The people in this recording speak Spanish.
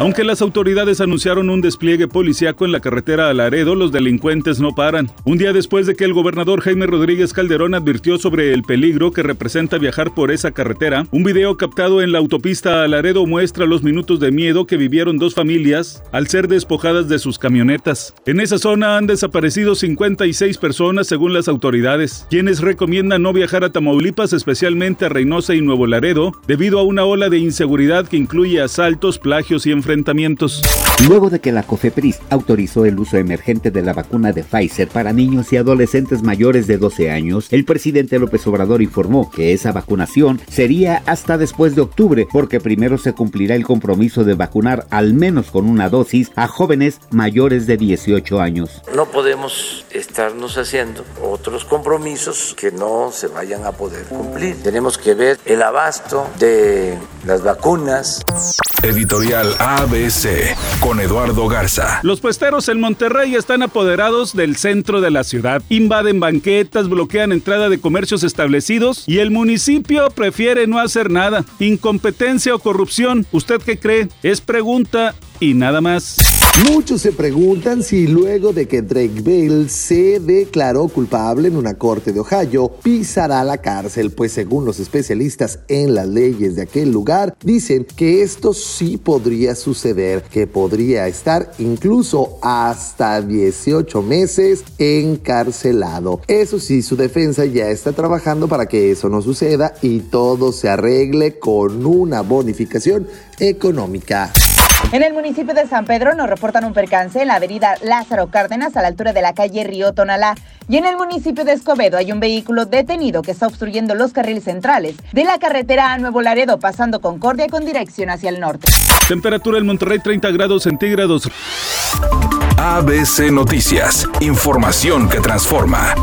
Aunque las autoridades anunciaron un despliegue policiaco en la carretera a Laredo, los delincuentes no paran. Un día después de que el gobernador Jaime Rodríguez Calderón advirtió sobre el peligro que representa viajar por esa carretera, un video captado en la autopista a Laredo muestra los minutos de miedo que vivieron dos familias al ser despojadas de sus camionetas. En esa zona han desaparecido 56 personas según las autoridades, quienes recomiendan no viajar a Tamaulipas, especialmente a Reynosa y Nuevo Laredo, debido a una ola de inseguridad que incluye asaltos, plagios y enfrentamientos. Luego de que la COFEPRIS autorizó el uso emergente de la vacuna de Pfizer para niños y adolescentes mayores de 12 años, el presidente López Obrador informó que esa vacunación sería hasta después de octubre, porque primero se cumplirá el compromiso de vacunar al menos con una dosis a jóvenes mayores de 18 años. No podemos estarnos haciendo otros compromisos que no se vayan a poder cumplir. Tenemos que ver el abasto de las vacunas. Editorial ABC con Eduardo Garza. Los puesteros en Monterrey están apoderados del centro de la ciudad. Invaden banquetas, bloquean entrada de comercios establecidos y el municipio prefiere no hacer nada. Incompetencia o corrupción. ¿Usted qué cree? Es pregunta y nada más. Muchos se preguntan si luego de que Drake Bell se declaró culpable en una corte de Ohio, pisará la cárcel, pues según los especialistas en las leyes de aquel lugar, dicen que esto sí podría suceder, que podría estar incluso hasta 18 meses encarcelado. Eso sí, su defensa ya está trabajando para que eso no suceda y todo se arregle con una bonificación económica. En el municipio de San Pedro nos reportan un percance en la avenida Lázaro Cárdenas a la altura de la calle Río Tonalá. Y en el municipio de Escobedo hay un vehículo detenido que está obstruyendo los carriles centrales de la carretera a Nuevo Laredo, pasando Concordia con dirección hacia el norte. Temperatura en Monterrey 30 grados centígrados. ABC Noticias. Información que transforma.